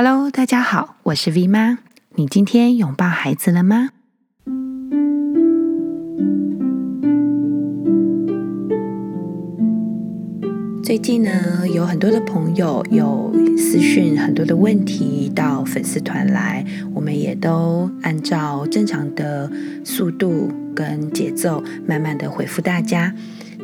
Hello，大家好，我是 V 妈。你今天拥抱孩子了吗？最近呢，有很多的朋友有私讯很多的问题到粉丝团来，我们也都按照正常的速度跟节奏，慢慢的回复大家。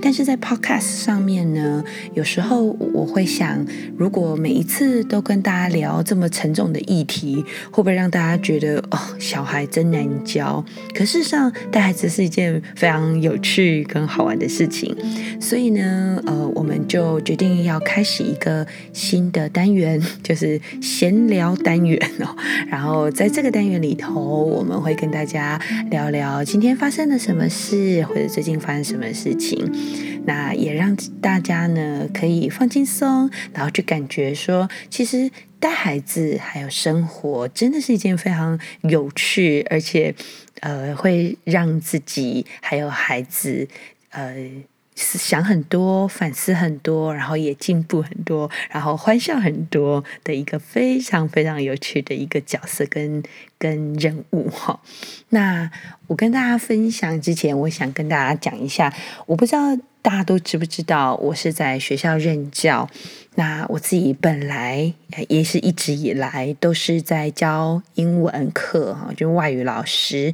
但是在 Podcast 上面呢，有时候我会想，如果每一次都跟大家聊这么沉重的议题，会不会让大家觉得哦，小孩真难教？可事实上，带孩子是一件非常有趣跟好玩的事情。所以呢，呃，我们就决定要开始一个新的单元，就是闲聊单元哦。然后在这个单元里头，我们会跟大家聊聊今天发生了什么事，或者最近发生什么事情。那也让大家呢可以放轻松，然后去感觉说，其实带孩子还有生活真的是一件非常有趣，而且呃会让自己还有孩子呃想很多、反思很多，然后也进步很多，然后欢笑很多的一个非常非常有趣的一个角色跟跟人物哈。那我跟大家分享之前，我想跟大家讲一下，我不知道大家都知不知道，我是在学校任教。那我自己本来也是一直以来都是在教英文课哈，就外语老师。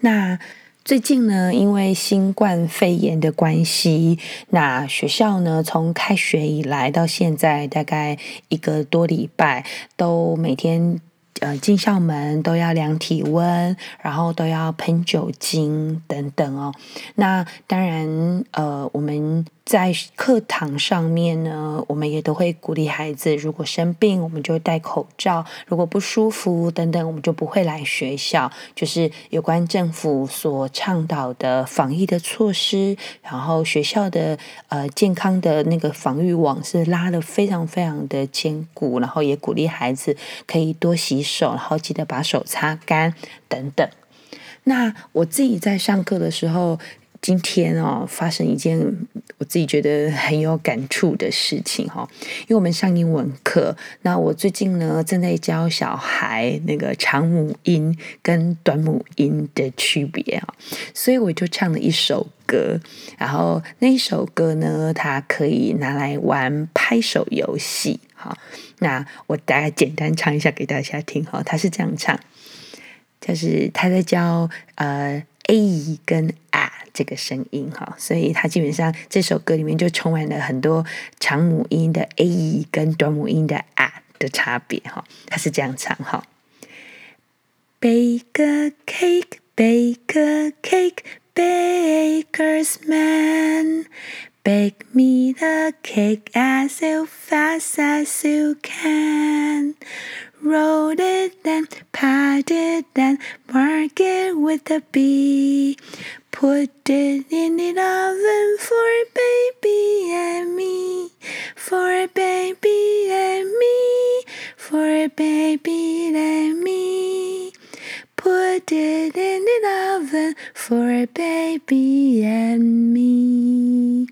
那最近呢，因为新冠肺炎的关系，那学校呢，从开学以来到现在，大概一个多礼拜，都每天呃进校门都要量体温，然后都要喷酒精等等哦。那当然，呃，我们。在课堂上面呢，我们也都会鼓励孩子，如果生病，我们就戴口罩；如果不舒服等等，我们就不会来学校。就是有关政府所倡导的防疫的措施，然后学校的呃健康的那个防御网是拉得非常非常的坚固，然后也鼓励孩子可以多洗手，然后记得把手擦干等等。那我自己在上课的时候。今天哦，发生一件我自己觉得很有感触的事情哈，因为我们上英文课，那我最近呢正在教小孩那个长母音跟短母音的区别啊，所以我就唱了一首歌，然后那一首歌呢，它可以拿来玩拍手游戏哈。那我大概简单唱一下给大家听哈，它是这样唱，就是他在教呃 A 跟。这个声音哈，所以它基本上这首歌里面就充满了很多长母音的 a 跟短母音的 a 的差别哈。它是这样唱哈：Bake a cake, bake a cake, baker's man, bake me the cake baby and me.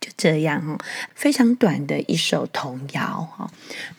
就这样哦，非常短的一首童谣哈。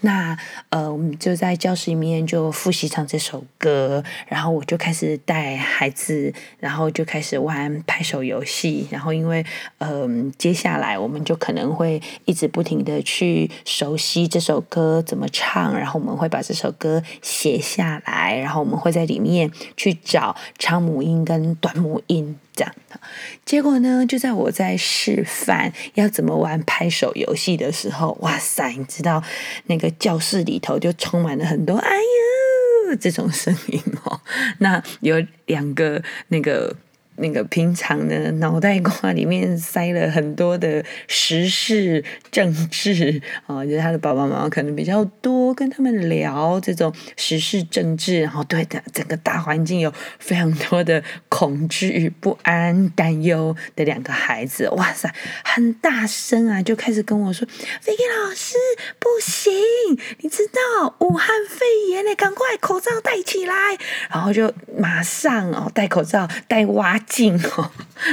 那呃，我们就在教室里面就复习唱这首歌，然后我就开始带孩子，然后就开始玩拍手游戏。然后因为呃，接下来我们就可能会一直不停的去熟悉这首歌怎么唱，然后我们会把这首歌写下来，然后我们会在里面去找长母音跟短母音。这样的，结果呢，就在我在示范要怎么玩拍手游戏的时候，哇塞，你知道那个教室里头就充满了很多“哎呦”这种声音哦。那有两个那个。那个平常呢，脑袋瓜里面塞了很多的时事政治啊，就是他的爸爸妈妈可能比较多跟他们聊这种时事政治，然后对的整个大环境有非常多的恐惧、不安、担忧的两个孩子，哇塞，很大声啊，就开始跟我说：“Vicky 老师，不行，你知道武汉肺炎呢，赶快口罩戴起来。”然后就马上哦，戴口罩，戴蛙。镜哦，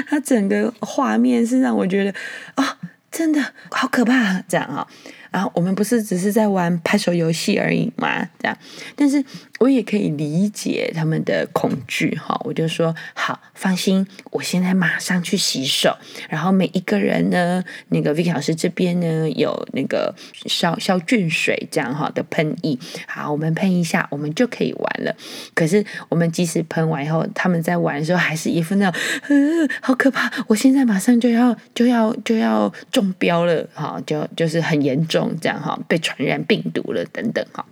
它整个画面是让我觉得啊、哦，真的好可怕，这样啊、哦，然后我们不是只是在玩拍手游戏而已嘛，这样。但是我也可以理解他们的恐惧哈，我就说好，放心，我现在马上去洗手。然后每一个人呢，那个 Vicky 老师这边呢有那个消消菌水这样哈的喷液，好，我们喷一下，我们就可以玩了。可是我们即使喷完以后，他们在玩的时候还是一副那种，呃，好可怕，我现在马上就要就要就要中标了，哈，就就是很严重这样哈，被传染病毒了等等哈。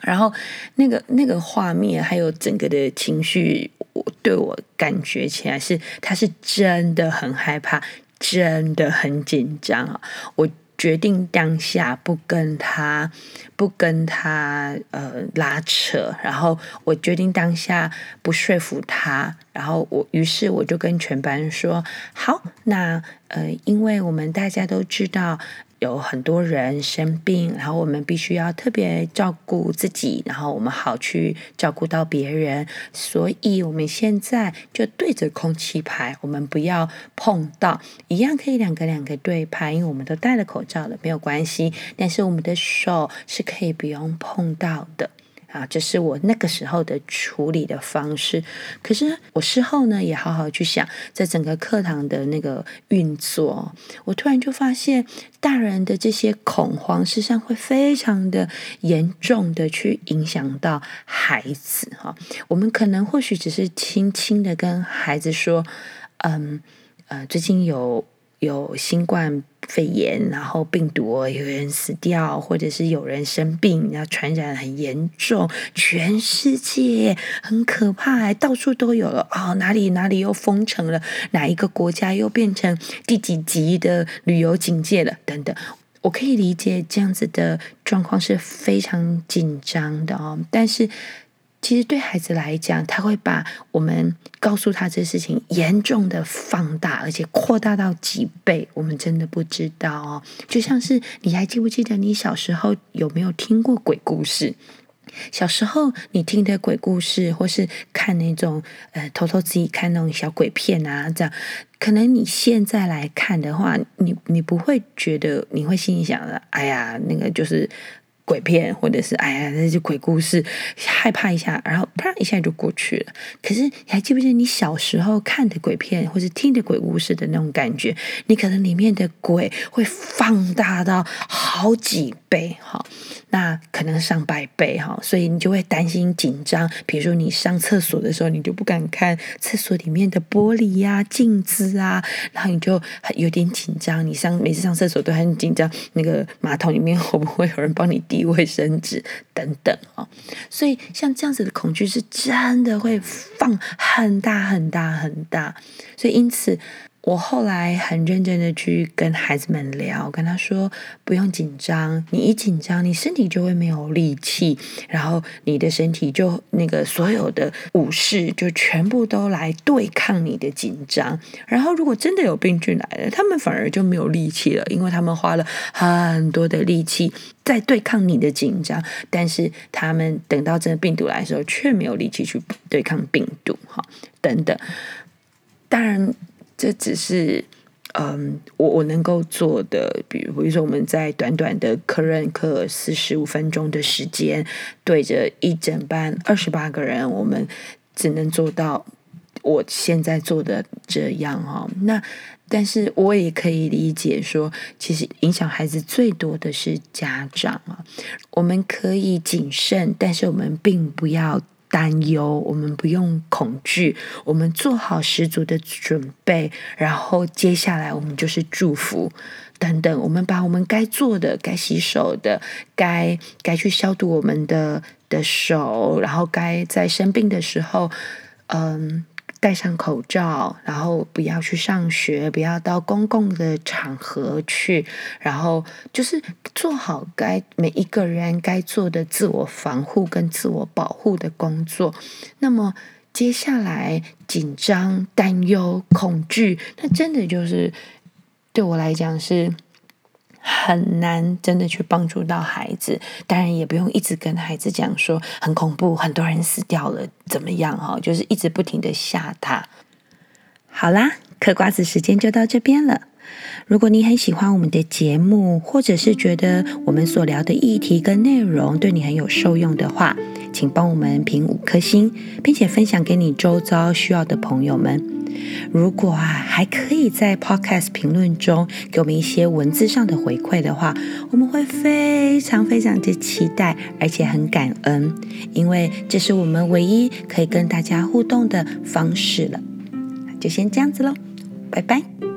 然后那个那个画面还有整个的情绪，我对我感觉起来是他是真的很害怕，真的很紧张啊！我决定当下不跟他不跟他呃拉扯，然后我决定当下不说服他，然后我于是我就跟全班说：好，那呃，因为我们大家都知道。有很多人生病，然后我们必须要特别照顾自己，然后我们好去照顾到别人。所以，我们现在就对着空气拍，我们不要碰到，一样可以两个两个对拍，因为我们都戴了口罩了，没有关系。但是，我们的手是可以不用碰到的。啊，这是我那个时候的处理的方式。可是我事后呢，也好好去想，在整个课堂的那个运作，我突然就发现，大人的这些恐慌，事实上会非常的严重的去影响到孩子。哈，我们可能或许只是轻轻的跟孩子说，嗯，呃，最近有。有新冠肺炎，然后病毒有人死掉，或者是有人生病，然后传染很严重，全世界很可怕，到处都有了哦，哪里哪里又封城了，哪一个国家又变成第几级的旅游警戒了，等等，我可以理解这样子的状况是非常紧张的哦，但是。其实对孩子来讲，他会把我们告诉他这事情严重的放大，而且扩大到几倍，我们真的不知道哦。就像是你还记不记得你小时候有没有听过鬼故事？小时候你听的鬼故事，或是看那种呃偷偷自己看那种小鬼片啊，这样，可能你现在来看的话，你你不会觉得，你会心里想着，哎呀，那个就是。鬼片，或者是哎呀，那些鬼故事，害怕一下，然后啪一下就过去了。可是你还记不记得你小时候看的鬼片，或是听的鬼故事的那种感觉？你可能里面的鬼会放大到好几倍，哈，那可能上百倍，哈，所以你就会担心紧张。比如说你上厕所的时候，你就不敢看厕所里面的玻璃呀、镜子啊，然后你就有点紧张。你上每次上厕所都很紧张，那个马桶里面会不会有人帮你递？卫生纸等等哦，所以像这样子的恐惧是真的会放很大很大很大，所以因此。我后来很认真的去跟孩子们聊，跟他说不用紧张，你一紧张，你身体就会没有力气，然后你的身体就那个所有的武士就全部都来对抗你的紧张，然后如果真的有病菌来了，他们反而就没有力气了，因为他们花了很多的力气在对抗你的紧张，但是他们等到真的病毒来的时候，却没有力气去对抗病毒，哈，等等，当然。这只是，嗯，我我能够做的，比如比如说我们在短短的科任课四十五分钟的时间，对着一整班二十八个人，我们只能做到我现在做的这样哈。那但是我也可以理解说，其实影响孩子最多的是家长啊。我们可以谨慎，但是我们并不要。担忧，我们不用恐惧，我们做好十足的准备，然后接下来我们就是祝福等等。我们把我们该做的、该洗手的、该该去消毒我们的的手，然后该在生病的时候，嗯。戴上口罩，然后不要去上学，不要到公共的场合去，然后就是做好该每一个人该做的自我防护跟自我保护的工作。那么接下来紧张、担忧、恐惧，那真的就是对我来讲是。很难真的去帮助到孩子，当然也不用一直跟孩子讲说很恐怖，很多人死掉了，怎么样哈？就是一直不停的吓他。好啦，嗑瓜子时间就到这边了。如果你很喜欢我们的节目，或者是觉得我们所聊的议题跟内容对你很有受用的话，请帮我们评五颗星，并且分享给你周遭需要的朋友们。如果啊，还可以在 Podcast 评论中给我们一些文字上的回馈的话，我们会非常非常的期待，而且很感恩，因为这是我们唯一可以跟大家互动的方式了。就先这样子喽，拜拜。